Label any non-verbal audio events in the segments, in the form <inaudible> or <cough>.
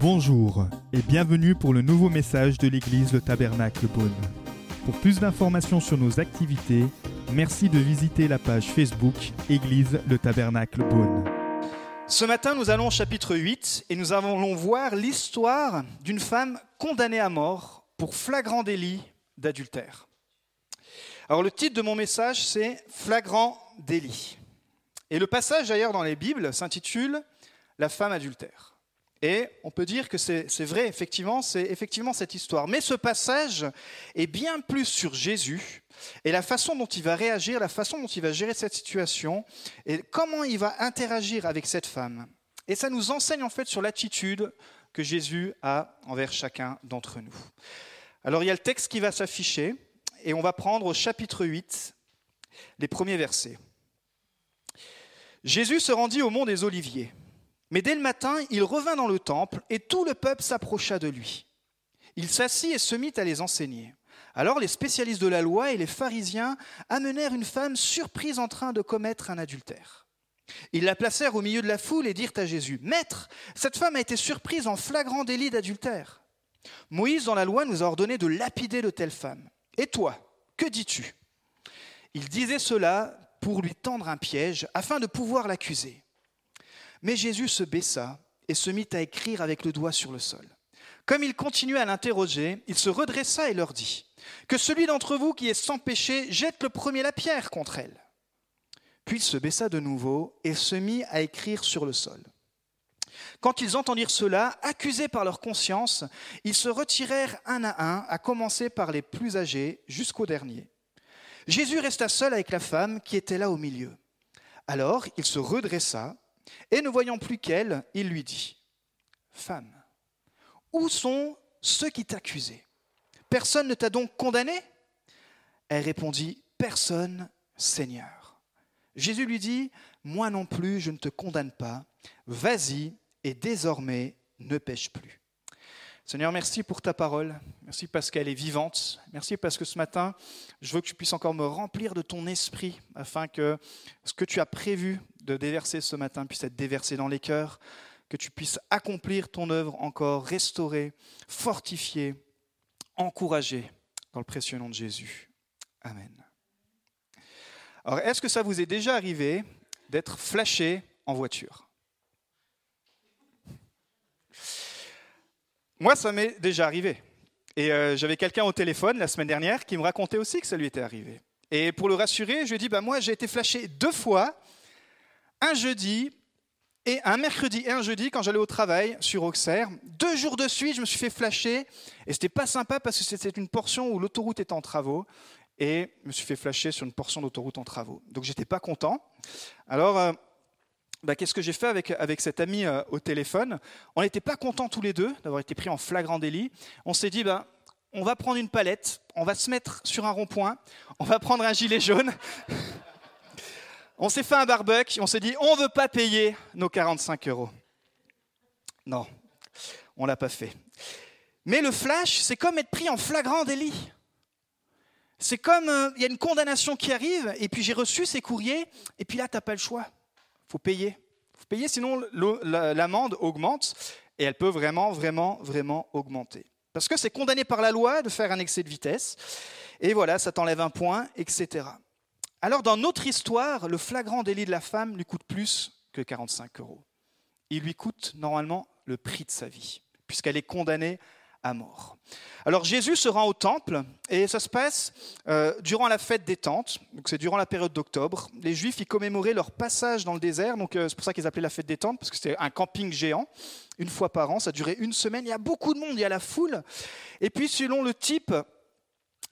Bonjour et bienvenue pour le nouveau message de l'église Le Tabernacle Beaune. Pour plus d'informations sur nos activités, merci de visiter la page Facebook Église Le Tabernacle Beaune. Ce matin, nous allons au chapitre 8 et nous allons voir l'histoire d'une femme condamnée à mort pour flagrant délit d'adultère. Alors le titre de mon message, c'est Flagrant délit. Et le passage d'ailleurs dans les Bibles s'intitule La femme adultère. Et on peut dire que c'est vrai, effectivement, c'est effectivement cette histoire. Mais ce passage est bien plus sur Jésus et la façon dont il va réagir, la façon dont il va gérer cette situation et comment il va interagir avec cette femme. Et ça nous enseigne en fait sur l'attitude que Jésus a envers chacun d'entre nous. Alors il y a le texte qui va s'afficher et on va prendre au chapitre 8 les premiers versets. Jésus se rendit au mont des Oliviers. Mais dès le matin, il revint dans le temple, et tout le peuple s'approcha de lui. Il s'assit et se mit à les enseigner. Alors les spécialistes de la loi et les pharisiens amenèrent une femme surprise en train de commettre un adultère. Ils la placèrent au milieu de la foule et dirent à Jésus, Maître, cette femme a été surprise en flagrant délit d'adultère. Moïse, dans la loi, nous a ordonné de lapider de telle femme. Et toi, que dis-tu? Il disait cela pour lui tendre un piège, afin de pouvoir l'accuser. Mais Jésus se baissa et se mit à écrire avec le doigt sur le sol. Comme il continuait à l'interroger, il se redressa et leur dit, Que celui d'entre vous qui est sans péché jette le premier la pierre contre elle. Puis il se baissa de nouveau et se mit à écrire sur le sol. Quand ils entendirent cela, accusés par leur conscience, ils se retirèrent un à un, à commencer par les plus âgés jusqu'au dernier. Jésus resta seul avec la femme qui était là au milieu. Alors il se redressa et ne voyant plus qu'elle, il lui dit, Femme, où sont ceux qui t'accusaient? Personne ne t'a donc condamné? Elle répondit, Personne, Seigneur. Jésus lui dit, Moi non plus, je ne te condamne pas. Vas-y et désormais ne pêche plus. Seigneur, merci pour ta parole. Merci parce qu'elle est vivante. Merci parce que ce matin, je veux que tu puisses encore me remplir de ton esprit afin que ce que tu as prévu de déverser ce matin puisse être déversé dans les cœurs, que tu puisses accomplir ton œuvre encore, restaurer, fortifier, encourager dans le précieux nom de Jésus. Amen. Alors, est-ce que ça vous est déjà arrivé d'être flashé en voiture? Moi, ça m'est déjà arrivé. Et euh, j'avais quelqu'un au téléphone la semaine dernière qui me racontait aussi que ça lui était arrivé. Et pour le rassurer, je lui ai dit, bah, moi, j'ai été flashé deux fois, un jeudi et un mercredi et un jeudi quand j'allais au travail sur Auxerre. Deux jours de suite, je me suis fait flasher. Et c'était pas sympa parce que c'était une portion où l'autoroute était en travaux. Et je me suis fait flasher sur une portion d'autoroute en travaux. Donc j'étais pas content. Alors, euh, bah, qu'est-ce que j'ai fait avec, avec cet ami euh, au téléphone? On n'était pas contents tous les deux d'avoir été pris en flagrant délit. On s'est dit, bah, on va prendre une palette, on va se mettre sur un rond-point, on va prendre un gilet jaune. <laughs> on s'est fait un barbecue, on s'est dit, on ne veut pas payer nos 45 euros. Non, on ne l'a pas fait. Mais le flash, c'est comme être pris en flagrant délit. C'est comme, euh, il y a une condamnation qui arrive, et puis j'ai reçu ces courriers, et puis là, tu n'as pas le choix faut payer. faut payer, sinon l'amende augmente et elle peut vraiment, vraiment, vraiment augmenter. Parce que c'est condamné par la loi de faire un excès de vitesse. Et voilà, ça t'enlève un point, etc. Alors, dans notre histoire, le flagrant délit de la femme lui coûte plus que 45 euros. Il lui coûte normalement le prix de sa vie, puisqu'elle est condamnée à mort. Alors Jésus se rend au temple et ça se passe euh, durant la fête des tentes, donc c'est durant la période d'octobre. Les Juifs y commémoraient leur passage dans le désert, donc euh, c'est pour ça qu'ils appelaient la fête des tentes parce que c'était un camping géant, une fois par an, ça durait une semaine. Il y a beaucoup de monde, il y a la foule. Et puis selon le type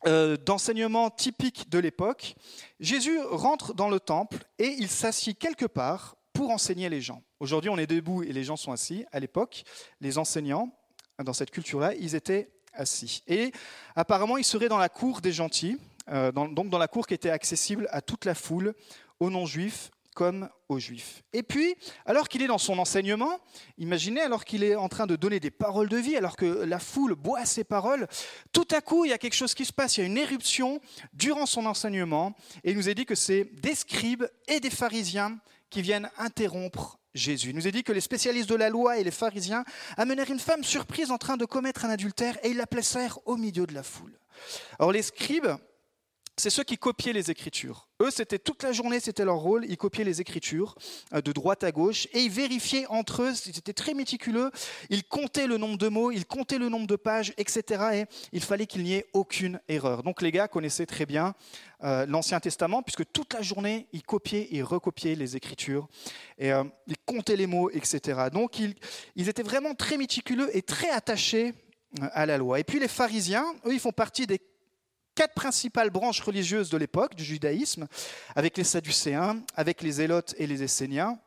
euh, d'enseignement typique de l'époque, Jésus rentre dans le temple et il s'assied quelque part pour enseigner les gens. Aujourd'hui, on est debout et les gens sont assis. À l'époque, les enseignants dans cette culture-là, ils étaient assis. Et apparemment, ils seraient dans la cour des gentils, euh, donc dans la cour qui était accessible à toute la foule, aux non-juifs comme aux juifs. Et puis, alors qu'il est dans son enseignement, imaginez, alors qu'il est en train de donner des paroles de vie, alors que la foule boit ses paroles, tout à coup, il y a quelque chose qui se passe, il y a une éruption durant son enseignement, et il nous est dit que c'est des scribes et des pharisiens qui viennent interrompre Jésus. Il nous est dit que les spécialistes de la loi et les pharisiens amenèrent une femme surprise en train de commettre un adultère et ils la placèrent au milieu de la foule. Alors les scribes c'est ceux qui copiaient les Écritures. Eux, c'était toute la journée, c'était leur rôle, ils copiaient les Écritures euh, de droite à gauche et ils vérifiaient entre eux, ils étaient très méticuleux, ils comptaient le nombre de mots, ils comptaient le nombre de pages, etc. Et il fallait qu'il n'y ait aucune erreur. Donc les gars connaissaient très bien euh, l'Ancien Testament puisque toute la journée, ils copiaient et recopiaient les Écritures et euh, ils comptaient les mots, etc. Donc ils, ils étaient vraiment très méticuleux et très attachés à la loi. Et puis les pharisiens, eux, ils font partie des quatre principales branches religieuses de l'époque du judaïsme, avec les Sadducéens, avec les Zélotes et les Esséniens.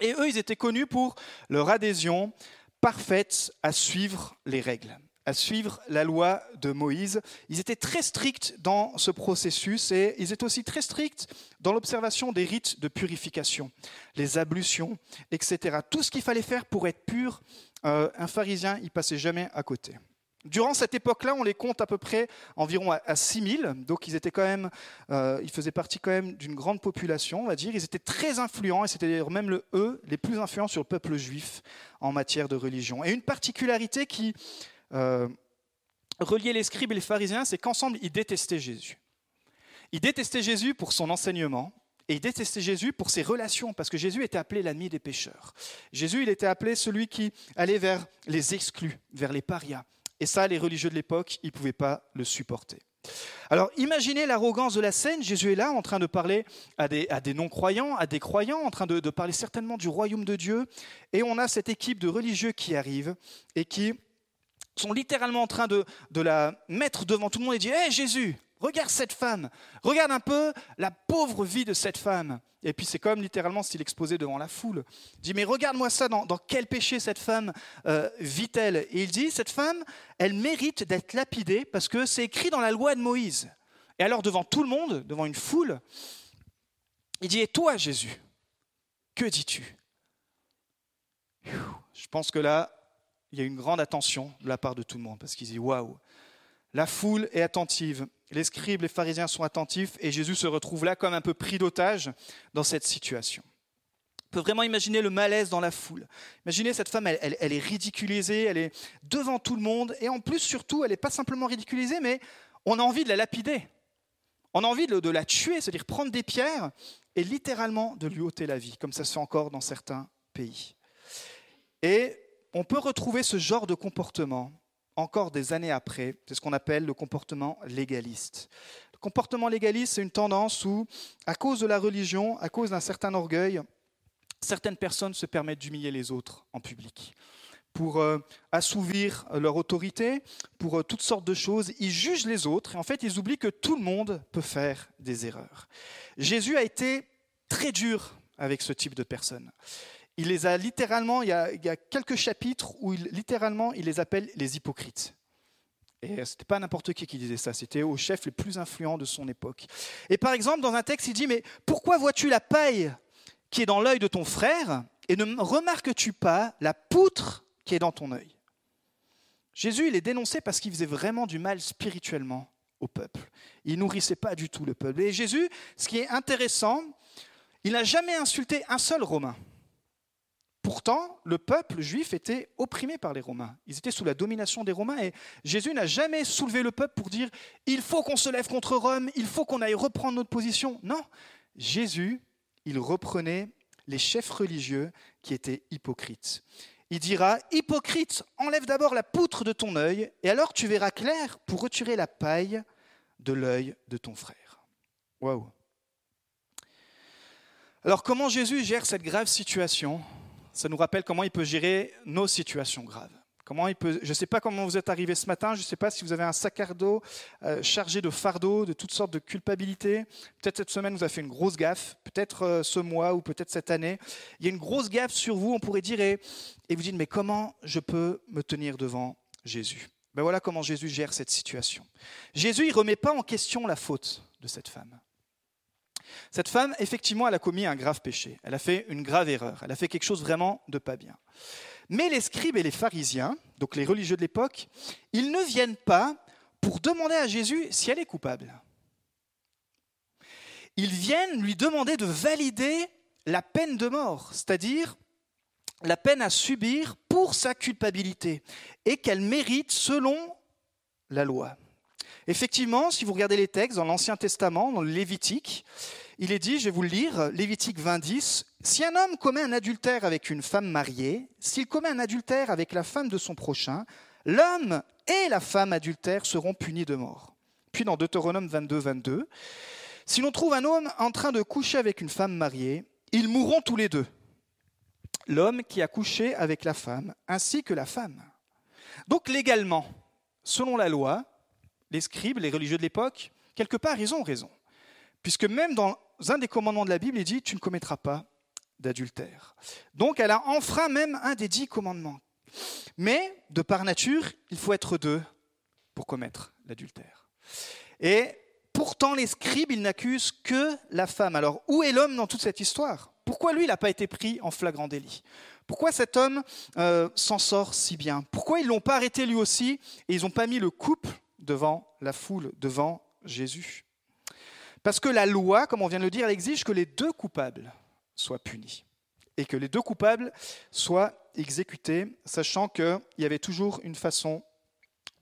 Et eux, ils étaient connus pour leur adhésion parfaite à suivre les règles, à suivre la loi de Moïse. Ils étaient très stricts dans ce processus et ils étaient aussi très stricts dans l'observation des rites de purification, les ablutions, etc. Tout ce qu'il fallait faire pour être pur, euh, un pharisien, il passait jamais à côté. Durant cette époque-là, on les compte à peu près environ à 6000, donc ils étaient quand même, euh, ils faisaient partie quand même d'une grande population, on va dire. Ils étaient très influents, et c'était même le, eux les plus influents sur le peuple juif en matière de religion. Et une particularité qui euh, reliait les scribes et les pharisiens, c'est qu'ensemble, ils détestaient Jésus. Ils détestaient Jésus pour son enseignement, et ils détestaient Jésus pour ses relations, parce que Jésus était appelé l'ami des pécheurs. Jésus, il était appelé celui qui allait vers les exclus, vers les parias. Et ça, les religieux de l'époque, ils ne pouvaient pas le supporter. Alors imaginez l'arrogance de la scène, Jésus est là en train de parler à des, non-croyants, à des croyants, en train de, parler certainement du royaume de Dieu, et on a cette équipe de religieux qui arrive et qui sont littéralement en train de, la mettre devant tout le monde et dire Hé Jésus, regarde cette femme, regarde un peu la pauvre vie de cette femme. Et puis c'est comme littéralement s'il exposait devant la foule. Il dit, mais regarde-moi ça, dans, quel péché cette femme euh, vit-elle? Et il dit, cette femme, elle mérite d'être lapidée parce que c'est écrit dans la loi de Moïse. Et alors devant tout le monde, devant une foule, il dit, et toi Jésus, que dis-tu? Je pense que là, il y a une grande attention de la part de tout le monde parce qu'il dit, waouh, la foule est attentive, les scribes, les pharisiens sont attentifs et Jésus se retrouve là comme un peu pris d'otage dans cette situation. On peut vraiment imaginer le malaise dans la foule. Imaginez cette femme, elle, est ridiculisée, elle est devant tout le monde et en plus surtout, elle n'est pas simplement ridiculisée, mais on a envie de la lapider. On a envie de, de la tuer, c'est-à-dire prendre des pierres et littéralement de lui ôter la vie, comme ça se fait encore dans certains pays. Et on peut retrouver ce genre de comportement encore des années après, c'est ce qu'on appelle le comportement légaliste. Le comportement légaliste, c'est une tendance où, à cause de la religion, à cause d'un certain orgueil, certaines personnes se permettent d'humilier les autres en public. Pour euh, assouvir leur autorité, pour euh, toutes sortes de choses, ils jugent les autres et en fait ils oublient que tout le monde peut faire des erreurs. Jésus a été très dur avec ce type de personnes il les a littéralement, il y a, quelques chapitres où il, littéralement il les appelle les hypocrites. Et ce n'était pas n'importe qui qui disait ça, c'était au chef les plus influents de son époque. Et par exemple, dans un texte, il dit, mais pourquoi vois-tu la paille qui est dans l'œil de ton frère et ne remarques-tu pas la poutre qui est dans ton œil? Jésus, il est dénoncé parce qu'il faisait vraiment du mal spirituellement au peuple. Il nourrissait pas du tout le peuple. Et Jésus, ce qui est intéressant, il n'a jamais insulté un seul Romain. Pourtant, le peuple juif était opprimé par les Romains. Ils étaient sous la domination des Romains et Jésus n'a jamais soulevé le peuple pour dire il faut qu'on se lève contre Rome, il faut qu'on aille reprendre notre position. Non, Jésus, il reprenait les chefs religieux qui étaient hypocrites. Il dira Hypocrite, enlève d'abord la poutre de ton œil et alors tu verras clair pour retirer la paille de l'œil de ton frère. Waouh. Alors comment Jésus gère cette grave situation? Ça nous rappelle comment il peut gérer nos situations graves. Comment il peut, je ne sais pas comment vous êtes arrivé ce matin, je ne sais pas si vous avez un sac à dos euh, chargé de fardeaux, de toutes sortes de culpabilités. Peut-être cette semaine vous avez fait une grosse gaffe, peut-être euh, ce mois ou peut-être cette année. Il y a une grosse gaffe sur vous, on pourrait dire, et, vous dites, mais comment je peux me tenir devant Jésus? Ben Voilà comment Jésus gère cette situation. Jésus, il ne remet pas en question la faute de cette femme. Cette femme, effectivement, elle a commis un grave péché. Elle a fait une grave erreur. Elle a fait quelque chose vraiment de pas bien. Mais les scribes et les pharisiens, donc les religieux de l'époque, ils ne viennent pas pour demander à Jésus si elle est coupable. Ils viennent lui demander de valider la peine de mort, c'est-à-dire la peine à subir pour sa culpabilité, et qu'elle mérite selon la loi. Effectivement, si vous regardez les textes dans l'Ancien Testament, dans le Lévitique, il est dit, je vais vous le lire, Lévitique 20, 10, Si un homme commet un adultère avec une femme mariée, s'il commet un adultère avec la femme de son prochain, l'homme et la femme adultère seront punis de mort. Puis dans Deutéronome 22, 22, Si l'on trouve un homme en train de coucher avec une femme mariée, ils mourront tous les deux. L'homme qui a couché avec la femme, ainsi que la femme. Donc légalement, selon la loi, les scribes, les religieux de l'époque, quelque part, ils ont raison. Puisque même dans un des commandements de la Bible, il dit Tu ne commettras pas d'adultère. Donc elle a enfreint même un des dix commandements. Mais, de par nature, il faut être deux pour commettre l'adultère. Et pourtant, les scribes, ils n'accusent que la femme. Alors, où est l'homme dans toute cette histoire? Pourquoi lui, il n'a pas été pris en flagrant délit? Pourquoi cet homme euh, s'en sort si bien? Pourquoi ils ne l'ont pas arrêté lui aussi et ils n'ont pas mis le couple devant la foule, devant Jésus Parce que la loi, comme on vient de le dire, elle exige que les deux coupables soient punis et que les deux coupables soient exécutés, sachant qu'il y avait toujours une façon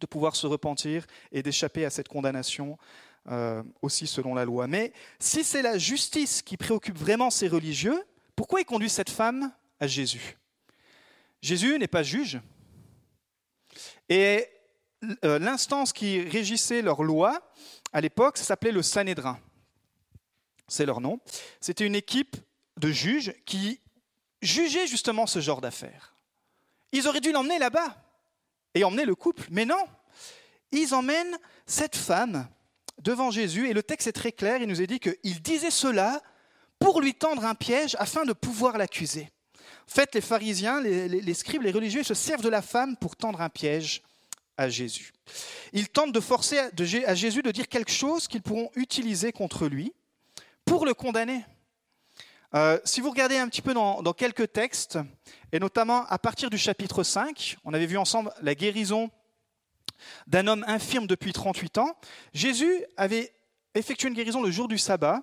de pouvoir se repentir et d'échapper à cette condamnation euh, aussi selon la loi. Mais si c'est la justice qui préoccupe vraiment ces religieux, pourquoi ils conduisent cette femme à Jésus? Jésus n'est pas juge. Et l'instance qui régissait leur loi à l'époque, s'appelait le Sanhédrin. C'est leur nom. C'était une équipe de juges qui jugeaient justement ce genre d'affaires. Ils auraient dû l'emmener là-bas et emmener le couple, mais non. Ils emmènent cette femme devant Jésus et le texte est très clair, il nous est dit qu'il disait cela pour lui tendre un piège afin de pouvoir l'accuser. En fait, les pharisiens, les, scribes, les religieux se servent de la femme pour tendre un piège à Jésus. Ils tentent de forcer à Jésus de dire quelque chose qu'ils pourront utiliser contre lui pour le condamner. Euh, si vous regardez un petit peu dans, dans, quelques textes, et notamment à partir du chapitre 5, on avait vu ensemble la guérison d'un homme infirme depuis 38 ans. Jésus avait effectué une guérison le jour du sabbat.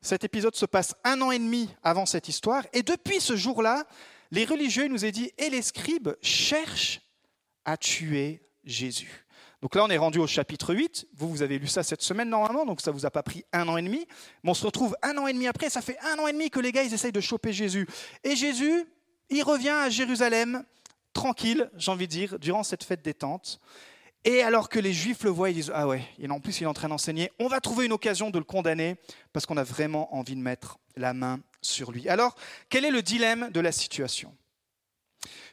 Cet épisode se passe un an et demi avant cette histoire. Et depuis ce jour-là, les religieux, il nous est dit, et les scribes cherchent à tuer Jésus. Donc là, on est rendu au chapitre 8. Vous, vous avez lu ça cette semaine normalement, donc ça ne vous a pas pris un an et demi. Mais on se retrouve un an et demi après. Ça fait un an et demi que les gars, ils essayent de choper Jésus. Et Jésus, il revient à Jérusalem, tranquille, j'ai envie de dire, durant cette fête des. Et alors que les Juifs le voient, ils disent Ah ouais, et en plus il est en train d'enseigner, on va trouver une occasion de le condamner parce qu'on a vraiment envie de mettre la main sur lui. Alors, quel est le dilemme de la situation?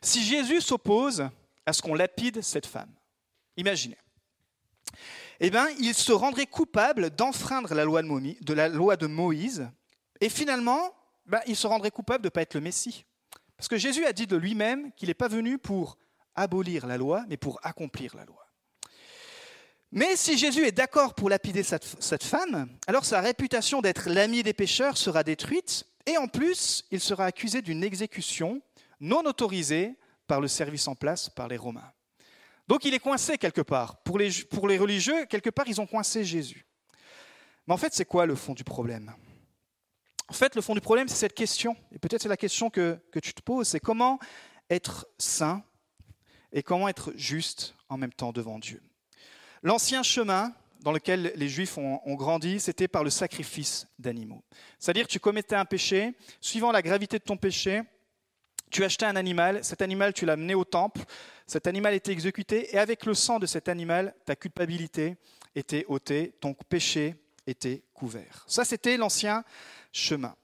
Si Jésus s'oppose à ce qu'on lapide cette femme, Imaginez. Eh bien, il se rendrait coupable d'enfreindre la loi de, Moïse, et finalement, ben, il se rendrait coupable de ne pas être le Messie. Parce que Jésus a dit de lui-même qu'il n'est pas venu pour abolir la loi, mais pour accomplir la loi. Mais si Jésus est d'accord pour lapider cette femme, alors sa réputation d'être l'ami des pécheurs sera détruite, et en plus, il sera accusé d'une exécution non autorisée par le service en place par les Romains. Donc il est coincé quelque part. Pour les, pour les religieux, quelque part, ils ont coincé Jésus. Mais en fait, c'est quoi le fond du problème? En fait, le fond du problème, c'est cette question. Et peut-être c'est la question que, que tu te poses, c'est comment être saint et comment être juste en même temps devant Dieu. L'ancien chemin dans lequel les Juifs ont, ont grandi, c'était par le sacrifice d'animaux. C'est-à-dire, tu commettais un péché, suivant la gravité de ton péché, tu achetais un animal, cet animal, tu l'as mené au temple, cet animal était exécuté, et avec le sang de cet animal, ta culpabilité était ôtée, ton péché était couvert. Ça, c'était l'ancien chemin.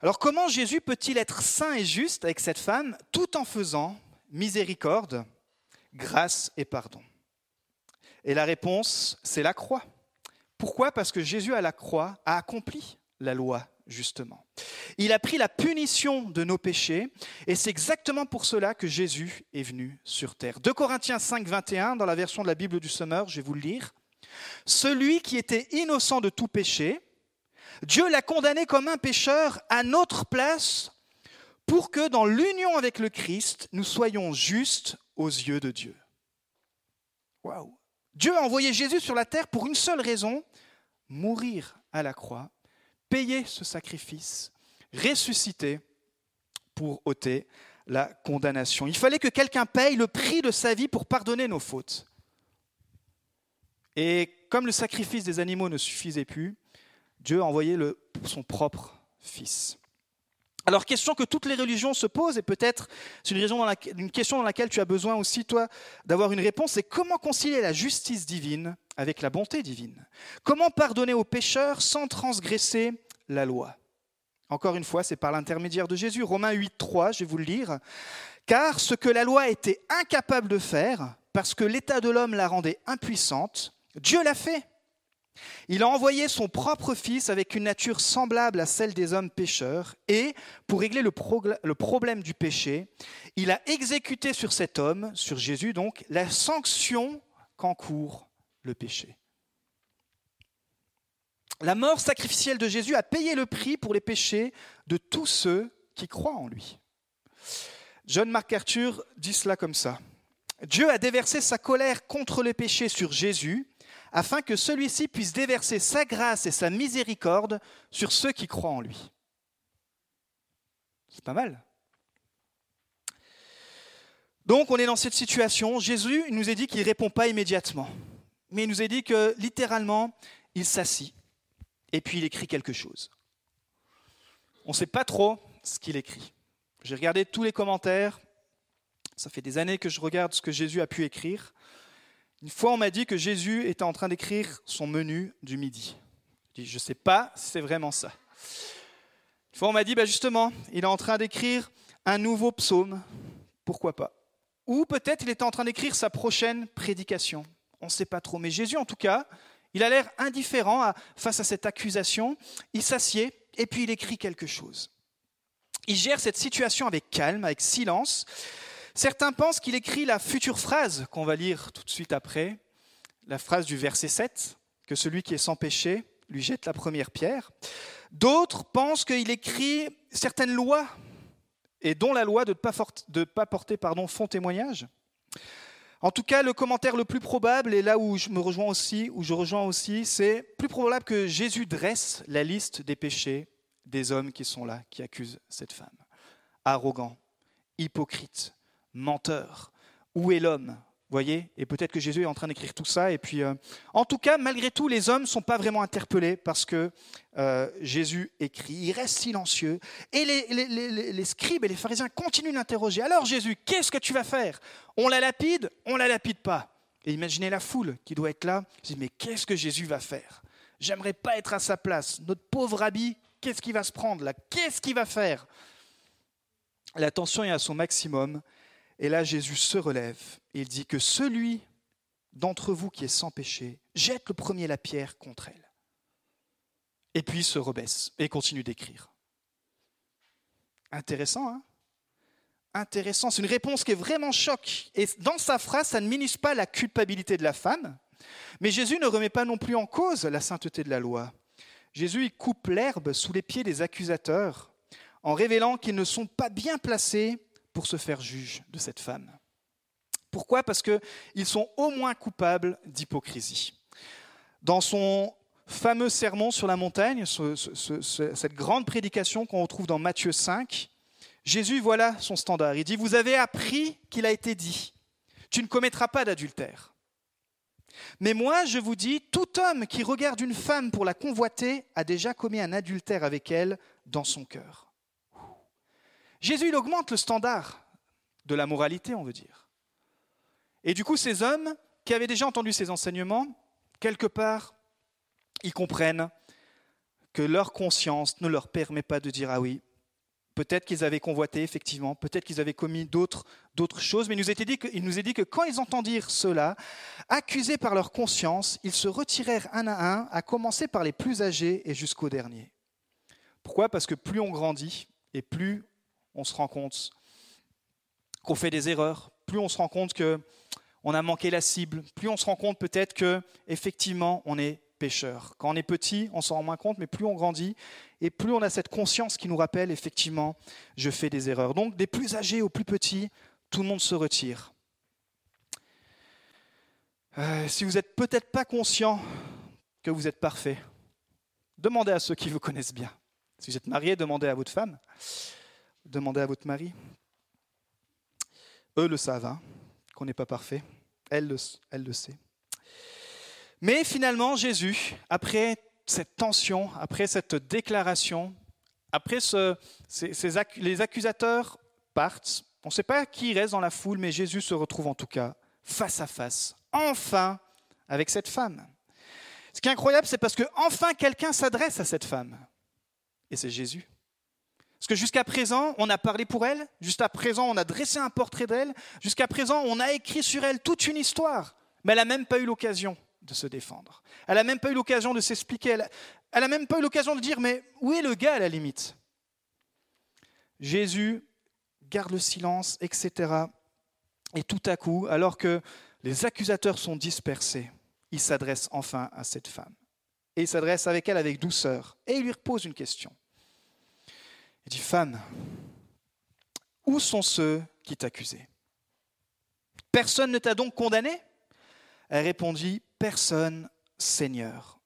Alors comment Jésus peut-il être saint et juste avec cette femme tout en faisant miséricorde, grâce et pardon? Et la réponse, c'est la croix. Pourquoi? Parce que Jésus à la croix a accompli la loi justement. Il a pris la punition de nos péchés et c'est exactement pour cela que Jésus est venu sur terre. 2 Corinthiens 5, 21, dans la version de la Bible du Sommeur, je vais vous le lire. Celui qui était innocent de tout péché, Dieu l'a condamné comme un pécheur à notre place pour que dans l'union avec le Christ, nous soyons justes aux yeux de Dieu. Waouh! Dieu a envoyé Jésus sur la terre pour une seule raison, mourir à la croix payer ce sacrifice, ressuscité pour ôter la condamnation. Il fallait que quelqu'un paye le prix de sa vie pour pardonner nos fautes. Et comme le sacrifice des animaux ne suffisait plus, Dieu a envoyé le, son propre Fils. Alors, question que toutes les religions se posent, et peut-être c'est une, question dans laquelle tu as besoin aussi, toi, d'avoir une réponse, c'est comment concilier la justice divine avec la bonté divine? Comment pardonner aux pécheurs sans transgresser la loi? Encore une fois, c'est par l'intermédiaire de Jésus. Romains 8, 3, je vais vous le lire. Car ce que la loi était incapable de faire, parce que l'état de l'homme la rendait impuissante, Dieu l'a fait il a envoyé son propre Fils avec une nature semblable à celle des hommes pécheurs, et, pour régler le, problème du péché, il a exécuté sur cet homme, sur Jésus donc, la sanction qu'encourt le péché. La mort sacrificielle de Jésus a payé le prix pour les péchés de tous ceux qui croient en lui. John MacArthur dit cela comme ça. Dieu a déversé sa colère contre le péché sur Jésus afin que celui-ci puisse déverser sa grâce et sa miséricorde sur ceux qui croient en lui. C'est pas mal. Donc on est dans cette situation. Jésus nous a dit qu'il ne répond pas immédiatement. Mais il nous a dit que littéralement, il s'assit et puis il écrit quelque chose. On ne sait pas trop ce qu'il écrit. J'ai regardé tous les commentaires. Ça fait des années que je regarde ce que Jésus a pu écrire. Une fois, on m'a dit que Jésus était en train d'écrire son menu du midi. Je ne sais pas si c'est vraiment ça. Une fois, on m'a dit, bah justement, il est en train d'écrire un nouveau psaume. Pourquoi pas? Ou peut-être il était en train d'écrire sa prochaine prédication. On ne sait pas trop. Mais Jésus, en tout cas, il a l'air indifférent face à cette accusation. Il s'assied et puis il écrit quelque chose. Il gère cette situation avec calme, avec silence. Certains pensent qu'il écrit la future phrase qu'on va lire tout de suite après, la phrase du verset 7, que celui qui est sans péché lui jette la première pierre. D'autres pensent qu'il écrit certaines lois, et dont la loi de ne pas, porter pardon, fond témoignage. En tout cas, le commentaire le plus probable, et là où je me rejoins aussi, où je rejoins aussi, c'est plus probable que Jésus dresse la liste des péchés des hommes qui sont là, qui accusent cette femme. Arrogant, hypocrite, menteur. Où est l'homme voyez? Et peut-être que Jésus est en train d'écrire tout ça. Et puis, euh, en tout cas, malgré tout, les hommes ne sont pas vraiment interpellés parce que euh, Jésus écrit. Il reste silencieux. Et les, scribes et les pharisiens continuent d'interroger. Alors Jésus, qu'est-ce que tu vas faire? On la lapide? On la lapide pas Et imaginez la foule qui doit être là. Je dis, mais qu'est-ce que Jésus va faire? J'aimerais pas être à sa place. Notre pauvre rabbi, qu'est-ce qu'il va se prendre là? Qu'est-ce qu'il va faire? La tension est à son maximum. Et là, Jésus se relève et il dit que celui d'entre vous qui est sans péché jette le premier la pierre contre elle. Et puis se rebaisse et continue d'écrire. Intéressant, hein? Intéressant. C'est une réponse qui est vraiment choc. Et dans sa phrase, ça ne ministre pas la culpabilité de la femme, mais Jésus ne remet pas non plus en cause la sainteté de la loi. Jésus il coupe l'herbe sous les pieds des accusateurs en révélant qu'ils ne sont pas bien placés pour se faire juge de cette femme. Pourquoi? Parce qu'ils sont au moins coupables d'hypocrisie. Dans son fameux sermon sur la montagne, cette grande prédication qu'on retrouve dans Matthieu 5, Jésus, voilà son standard. Il dit, vous avez appris qu'il a été dit, tu ne commettras pas d'adultère. Mais moi, je vous dis, tout homme qui regarde une femme pour la convoiter a déjà commis un adultère avec elle dans son cœur. Jésus, il augmente le standard de la moralité, on veut dire. Et du coup, ces hommes qui avaient déjà entendu ces enseignements, quelque part, ils comprennent que leur conscience ne leur permet pas de dire Ah oui, peut-être qu'ils avaient convoité, effectivement, peut-être qu'ils avaient commis d'autres, choses, mais il nous, était dit que, nous est dit que quand ils entendirent cela, accusés par leur conscience, ils se retirèrent un à un, à commencer par les plus âgés et jusqu'au dernier. Pourquoi? Parce que plus on grandit et plus on se rend compte qu'on fait des erreurs, plus on se rend compte que on a manqué la cible, plus on se rend compte peut-être que effectivement on est pécheur. Quand on est petit, on s'en rend moins compte, mais plus on grandit et plus on a cette conscience qui nous rappelle effectivement je fais des erreurs. Donc des plus âgés aux plus petits, tout le monde se retire. Euh, si vous n'êtes peut-être pas conscient que vous êtes parfait, demandez à ceux qui vous connaissent bien. Si vous êtes marié, demandez à votre femme, demandez à votre mari. Eux le savent, hein, qu'on n'est pas parfait. Elle le, elle le sait. Mais finalement, Jésus, après cette tension, après cette déclaration, après ce, les accusateurs partent, on ne sait pas qui reste dans la foule, mais Jésus se retrouve en tout cas face à face, enfin, avec cette femme. Ce qui est incroyable, c'est parce que enfin quelqu'un s'adresse à cette femme. Et c'est Jésus. Parce que jusqu'à présent, on a parlé pour elle, jusqu'à présent, on a dressé un portrait d'elle, jusqu'à présent, on a écrit sur elle toute une histoire, mais elle n'a même pas eu l'occasion de se défendre. Elle n'a même pas eu l'occasion de s'expliquer. Elle n'a même pas eu l'occasion de dire, mais où est le gars à la limite? Jésus garde le silence, etc. Et tout à coup, alors que les accusateurs sont dispersés, il s'adresse enfin à cette femme. Et il s'adresse avec elle avec douceur. Et il lui pose une question. Il dit, Femme, où sont ceux qui t'accusaient? Personne ne t'a donc condamné? Elle répondit, Personne, Seigneur.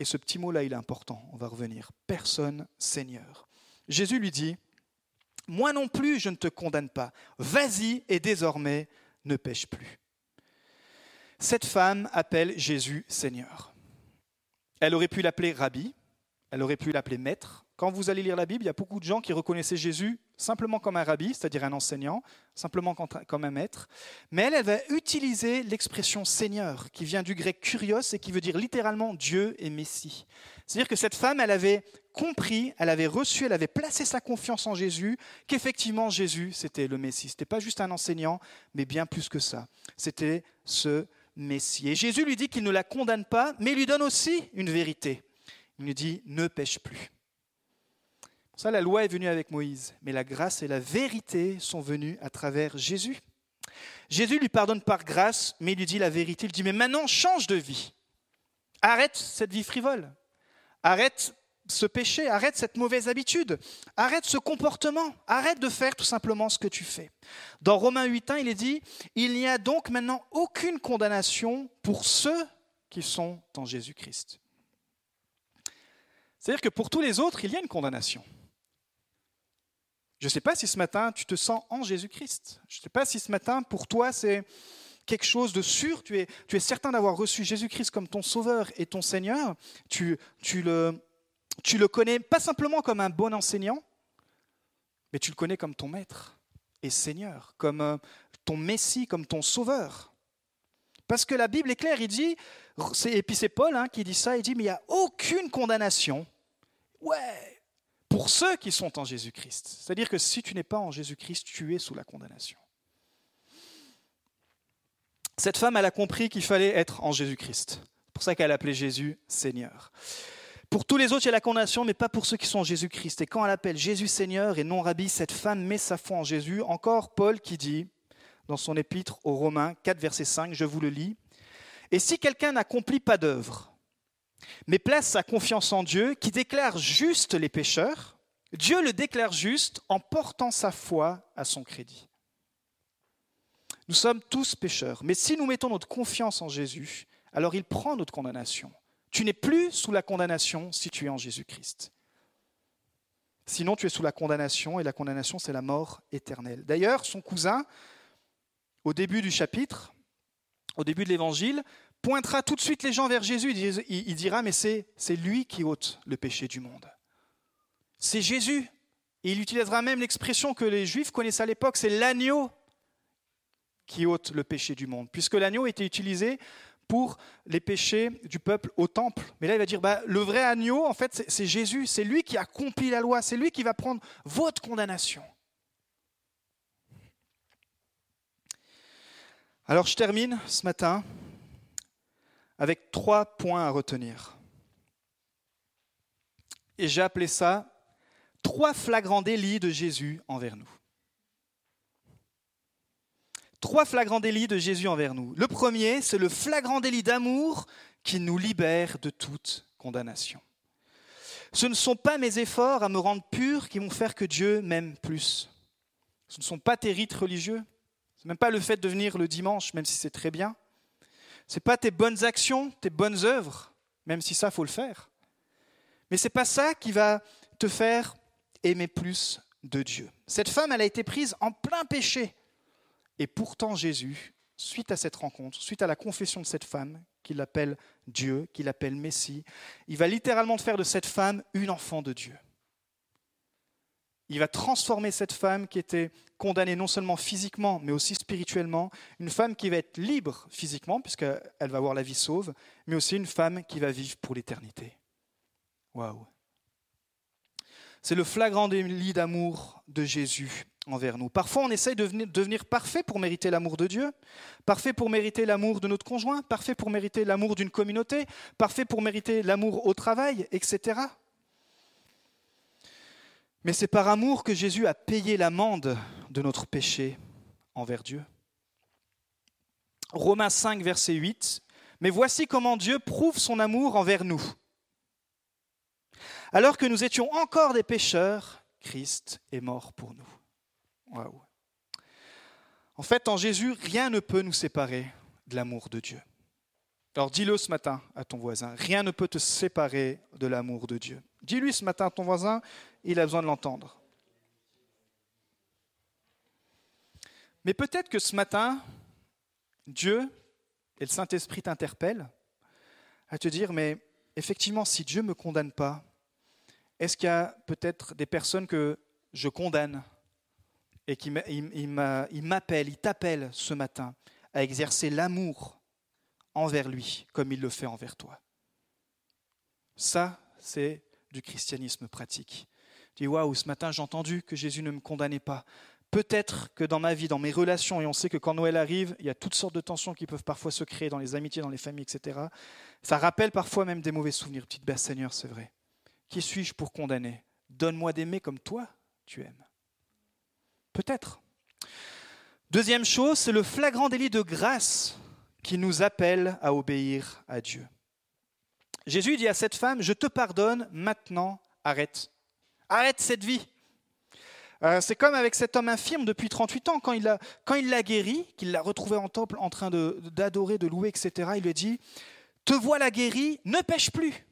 Et ce petit mot-là, il est important, on va revenir. Personne, Seigneur. Jésus lui dit, Moi non plus, je ne te condamne pas. Vas-y et désormais, ne pêche plus. Cette femme appelle Jésus Seigneur. Elle aurait pu l'appeler Rabbi, elle aurait pu l'appeler Maître. Quand vous allez lire la Bible, il y a beaucoup de gens qui reconnaissaient Jésus simplement comme un rabbi, c'est-à-dire un enseignant, simplement comme un maître. Mais elle, elle va utiliser l'expression Seigneur, qui vient du grec kurios et qui veut dire littéralement Dieu et Messie. C'est-à-dire que cette femme, elle avait compris, elle avait reçu, elle avait placé sa confiance en Jésus, qu'effectivement Jésus, c'était le Messie. Ce n'était pas juste un enseignant, mais bien plus que ça. C'était ce Messie. Et Jésus lui dit qu'il ne la condamne pas, mais il lui donne aussi une vérité. Il lui dit, ne pêche plus. Ça, la loi est venue avec Moïse, mais la grâce et la vérité sont venues à travers Jésus. Jésus lui pardonne par grâce, mais il lui dit la vérité. Il dit, mais maintenant, change de vie. Arrête cette vie frivole. Arrête ce péché, arrête cette mauvaise habitude, arrête ce comportement, arrête de faire tout simplement ce que tu fais. Dans Romains 8.1, il est dit, il n'y a donc maintenant aucune condamnation pour ceux qui sont en Jésus-Christ. C'est-à-dire que pour tous les autres, il y a une condamnation. Je ne sais pas si ce matin, tu te sens en Jésus-Christ. Je ne sais pas si ce matin, pour toi, c'est quelque chose de sûr. Tu es, tu es certain d'avoir reçu Jésus-Christ comme ton Sauveur et ton Seigneur. Tu, tu le tu le connais pas simplement comme un bon enseignant, mais tu le connais comme ton maître et Seigneur, comme euh, ton Messie, comme ton Sauveur. Parce que la Bible est claire, il dit, et puis c'est Paul hein, qui dit ça, il dit, mais il n'y a aucune condamnation, ouais, pour ceux qui sont en Jésus-Christ. C'est-à-dire que si tu n'es pas en Jésus-Christ, tu es sous la condamnation. Cette femme, elle a compris qu'il fallait être en Jésus-Christ. C'est pour ça qu'elle appelait Jésus Seigneur. Pour tous les autres, il y a la condamnation, mais pas pour ceux qui sont en Jésus-Christ. Et quand elle appelle Jésus Seigneur et non Rabbi, cette femme met sa foi en Jésus. Encore Paul qui dit, dans son épître aux Romains 4, verset 5, je vous le lis, Et si quelqu'un n'accomplit pas d'œuvre, mais place sa confiance en Dieu, qui déclare juste les pécheurs, Dieu le déclare juste en portant sa foi à son crédit. Nous sommes tous pécheurs, mais si nous mettons notre confiance en Jésus, alors il prend notre condamnation. Tu n'es plus sous la condamnation si tu es en Jésus-Christ. Sinon, tu es sous la condamnation, et la condamnation, c'est la mort éternelle. D'ailleurs, son cousin, au début du chapitre, au début de l'évangile, pointera tout de suite les gens vers Jésus. Il dira, mais c'est lui qui ôte le péché du monde. C'est Jésus. Et il utilisera même l'expression que les Juifs connaissaient à l'époque, c'est l'agneau qui ôte le péché du monde, puisque l'agneau était utilisé pour les péchés du peuple au temple. Mais là, il va dire, bah, le vrai agneau, en fait, c'est Jésus, c'est lui qui accomplit la loi, c'est lui qui va prendre votre condamnation. Alors je termine ce matin avec trois points à retenir. Et j'ai appelé ça trois flagrants délits de Jésus envers nous. Trois flagrants délits de Jésus envers nous. Le premier, c'est le flagrant délit d'amour qui nous libère de toute condamnation. Ce ne sont pas mes efforts à me rendre pur qui vont faire que Dieu m'aime plus. Ce ne sont pas tes rites religieux. Ce n'est même pas le fait de venir le dimanche, même si c'est très bien. N'est pas tes bonnes actions, tes bonnes œuvres, même si ça, faut le faire. Mais ce n'est pas ça qui va te faire aimer plus de Dieu. Cette femme, elle a été prise en plein péché. Et pourtant Jésus, suite à cette rencontre, suite à la confession de cette femme, qu'il appelle Dieu, qu'il appelle Messie, il va littéralement faire de cette femme une enfant de Dieu. Il va transformer cette femme qui était condamnée non seulement physiquement, mais aussi spirituellement, une femme qui va être libre physiquement, puisqu'elle va avoir la vie sauve, mais aussi une femme qui va vivre pour l'éternité. Waouh! C'est le flagrant délit d'amour de Jésus envers nous. Parfois, on essaye de devenir parfait pour mériter l'amour de Dieu, parfait pour mériter l'amour de notre conjoint, parfait pour mériter l'amour d'une communauté, parfait pour mériter l'amour au travail, etc. Mais c'est par amour que Jésus a payé l'amende de notre péché envers Dieu. Romains 5, verset 8. Mais voici comment Dieu prouve son amour envers nous. Alors que nous étions encore des pécheurs, Christ est mort pour nous. En fait, en Jésus, rien ne peut nous séparer de l'amour de Dieu. Alors dis-le ce matin à ton voisin, rien ne peut te séparer de l'amour de Dieu. Dis-lui ce matin à ton voisin, il a besoin de l'entendre. Mais peut-être que ce matin, Dieu et le Saint-Esprit t'interpellent à te dire, mais effectivement, si Dieu ne me condamne pas, est-ce qu'il y a peut-être des personnes que je condamne et qui m'appellent, il t'appelle ce matin à exercer l'amour envers lui comme il le fait envers toi? Ça, c'est du christianisme pratique. Tu dis, waouh, ce matin j'ai entendu que Jésus ne me condamnait pas. Peut-être que dans ma vie, dans mes relations, et on sait que quand Noël arrive, il y a toutes sortes de tensions qui peuvent parfois se créer dans les amitiés, dans les familles, etc. Ça rappelle parfois même des mauvais souvenirs. Petite basse Seigneur, c'est vrai. Qui suis-je pour condamner? Donne-moi d'aimer comme toi tu aimes. Peut-être. Deuxième chose, c'est le flagrant délit de grâce qui nous appelle à obéir à Dieu. Jésus dit à cette femme, je te pardonne, maintenant arrête. Arrête cette vie. Euh, c'est comme avec cet homme infirme depuis 38 ans, quand il l'a, guéri, qu'il l'a retrouvé en temple en train d'adorer, de louer, etc., il lui dit, te voilà guéri, ne pêche plus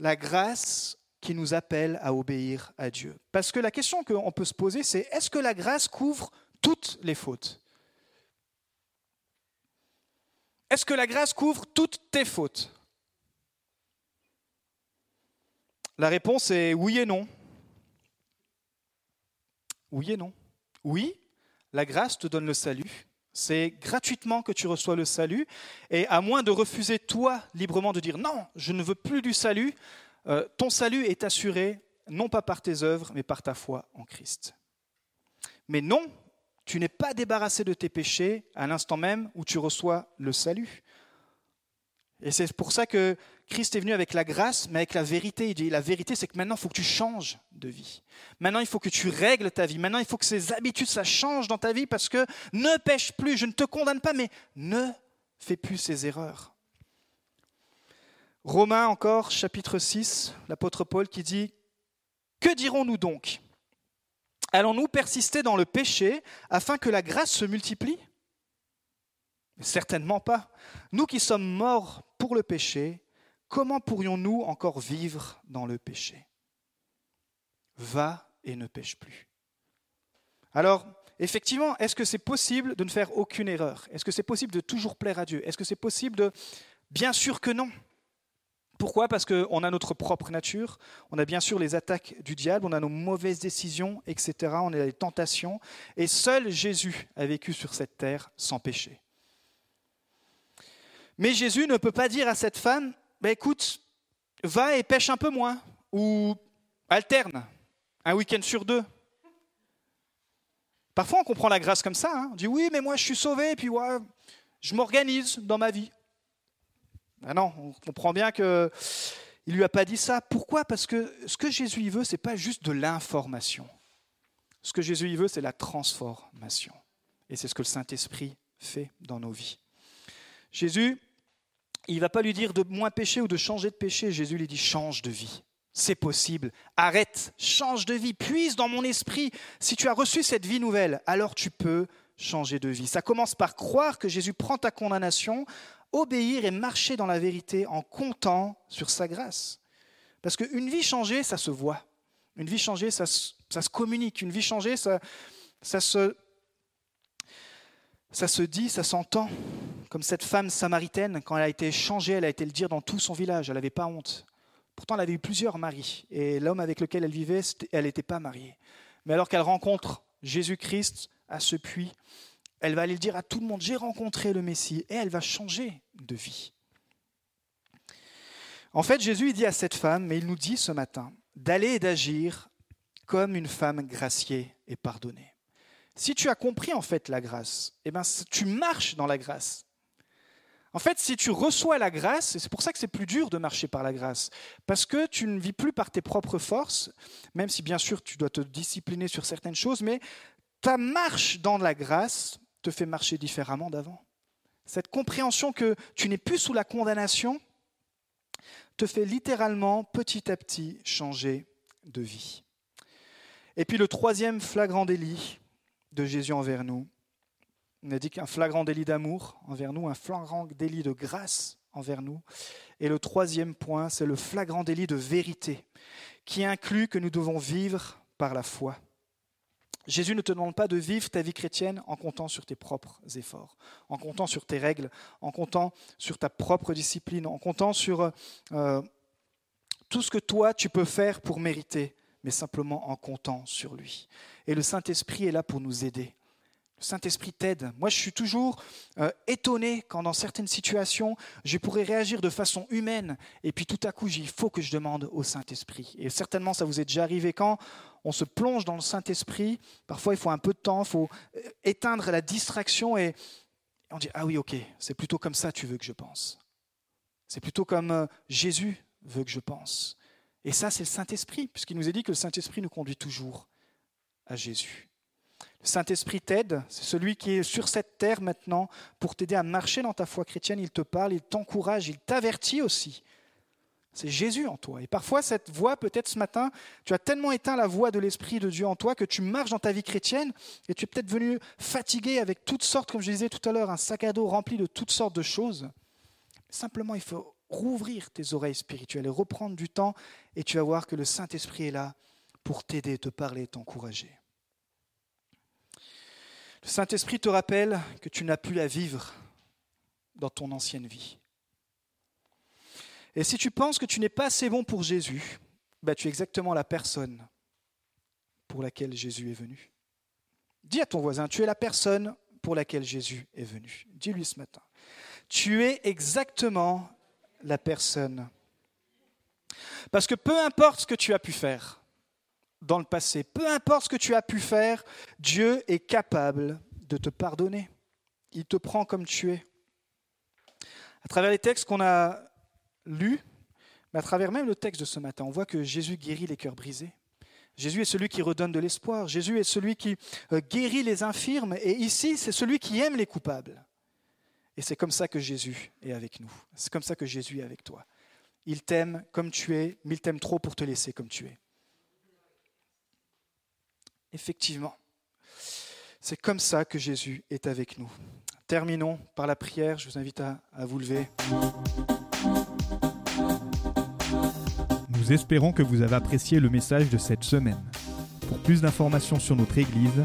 la grâce qui nous appelle à obéir à Dieu. Parce que la question qu'on peut se poser, c'est est-ce que la grâce couvre toutes les fautes? Est-ce que la grâce couvre toutes tes fautes? La réponse est oui et non. Oui et non. Oui, la grâce te donne le salut. C'est gratuitement que tu reçois le salut. Et à moins de refuser toi librement de dire non, je ne veux plus du salut, euh, ton salut est assuré non pas par tes œuvres, mais par ta foi en Christ. Mais non, tu n'es pas débarrassé de tes péchés à l'instant même où tu reçois le salut. Et c'est pour ça que Christ est venu avec la grâce, mais avec la vérité. Il dit, la vérité, c'est que maintenant, il faut que tu changes de vie. Maintenant, il faut que tu règles ta vie. Maintenant, il faut que ces habitudes, ça change dans ta vie parce que ne pêche plus. Je ne te condamne pas, mais ne fais plus ces erreurs. Romains encore, chapitre 6, l'apôtre Paul qui dit, Que dirons-nous donc? Allons-nous persister dans le péché afin que la grâce se multiplie? Certainement pas. Nous qui sommes morts pour le péché, comment pourrions-nous encore vivre dans le péché? Va et ne pêche plus. Alors, effectivement, est-ce que c'est possible de ne faire aucune erreur? Est-ce que c'est possible de toujours plaire à Dieu? Est-ce que c'est possible de... Bien sûr que non. Pourquoi? Parce qu'on a notre propre nature, on a bien sûr les attaques du diable, on a nos mauvaises décisions, etc., on a les tentations, et seul Jésus a vécu sur cette terre sans péché. Mais Jésus ne peut pas dire à cette femme, bah, écoute, va et pêche un peu moins, ou alterne, un week-end sur deux. Parfois, on comprend la grâce comme ça. Hein. On dit oui, mais moi, je suis sauvé, et puis je m'organise dans ma vie. Ah non, on comprend bien que il lui a pas dit ça. Pourquoi? Parce que ce que Jésus veut, c'est pas juste de l'information. Ce que Jésus veut, c'est la transformation. Et c'est ce que le Saint-Esprit fait dans nos vies. Jésus, il ne va pas lui dire de moins pécher ou de changer de péché. Jésus lui dit change de vie. C'est possible. Arrête, change de vie, puise dans mon esprit. Si tu as reçu cette vie nouvelle, alors tu peux changer de vie. Ça commence par croire que Jésus prend ta condamnation, obéir et marcher dans la vérité en comptant sur sa grâce. Parce qu'une vie changée, ça se voit. Une vie changée, ça, se communique. Une vie changée, ça, ça, se, ça se dit, ça s'entend. Comme cette femme samaritaine, quand elle a été changée, elle a été le dire dans tout son village. Elle n'avait pas honte. Pourtant, elle avait eu plusieurs maris. Et l'homme avec lequel elle vivait, elle n'était pas mariée. Mais alors qu'elle rencontre Jésus-Christ à ce puits, elle va aller le dire à tout le monde, j'ai rencontré le Messie, et elle va changer de vie. En fait, Jésus dit à cette femme, mais il nous dit ce matin, d'aller et d'agir comme une femme graciée et pardonnée. Si tu as compris en fait la grâce, eh ben, tu marches dans la grâce. En fait, si tu reçois la grâce, et c'est pour ça que c'est plus dur de marcher par la grâce, parce que tu ne vis plus par tes propres forces, même si bien sûr tu dois te discipliner sur certaines choses, mais ta marche dans la grâce te fait marcher différemment d'avant. Cette compréhension que tu n'es plus sous la condamnation, te fait littéralement petit à petit changer de vie. Et puis le troisième flagrant délit de Jésus envers nous, on a dit qu'un flagrant délit d'amour envers nous, un flagrant délit de grâce envers nous. Et le troisième point, c'est le flagrant délit de vérité, qui inclut que nous devons vivre par la foi. Jésus ne te demande pas de vivre ta vie chrétienne en comptant sur tes propres efforts, en comptant sur tes règles, en comptant sur ta propre discipline, en comptant sur euh, tout ce que toi tu peux faire pour mériter, mais simplement en comptant sur lui. Et le Saint-Esprit est là pour nous aider. Le Saint-Esprit t'aide. Moi, je suis toujours euh, étonné quand dans certaines situations, je pourrais réagir de façon humaine, et puis tout à coup, il faut que je demande au Saint-Esprit. Et certainement, ça vous est déjà arrivé quand on se plonge dans le Saint-Esprit, parfois il faut un peu de temps, il faut euh, éteindre la distraction et on dit, ah oui, ok, c'est plutôt comme ça tu veux que je pense. C'est plutôt comme euh, Jésus veut que je pense. Et ça, c'est le Saint-Esprit, puisqu'il nous a dit que le Saint-Esprit nous conduit toujours à Jésus. Le Saint-Esprit t'aide, c'est celui qui est sur cette terre maintenant pour t'aider à marcher dans ta foi chrétienne. Il te parle, il t'encourage, il t'avertit aussi. C'est Jésus en toi. Et parfois, cette voix, peut-être ce matin, tu as tellement éteint la voix de l'Esprit de Dieu en toi que tu marches dans ta vie chrétienne et tu es peut-être venu fatigué avec toutes sortes, comme je disais tout à l'heure, un sac à dos rempli de toutes sortes de choses. Simplement, il faut rouvrir tes oreilles spirituelles et reprendre du temps et tu vas voir que le Saint-Esprit est là pour t'aider, te parler, t'encourager. Le Saint-Esprit te rappelle que tu n'as plus à vivre dans ton ancienne vie. Et si tu penses que tu n'es pas assez bon pour Jésus, bah, tu es exactement la personne pour laquelle Jésus est venu. Dis à ton voisin, tu es la personne pour laquelle Jésus est venu. Dis-lui ce matin. Tu es exactement la personne. Parce que peu importe ce que tu as pu faire dans le passé, peu importe ce que tu as pu faire, Dieu est capable de te pardonner. Il te prend comme tu es. À travers les textes qu'on a lus, mais à travers même le texte de ce matin, on voit que Jésus guérit les cœurs brisés. Jésus est celui qui redonne de l'espoir. Jésus est celui qui euh, guérit les infirmes. Et ici, c'est celui qui aime les coupables. Et c'est comme ça que Jésus est avec nous. C'est comme ça que Jésus est avec toi. Il t'aime comme tu es, mais il t'aime trop pour te laisser comme tu es. Effectivement, c'est comme ça que Jésus est avec nous. Terminons par la prière. Je vous invite à, à vous lever. Nous espérons que vous avez apprécié le message de cette semaine. Pour plus d'informations sur notre Église,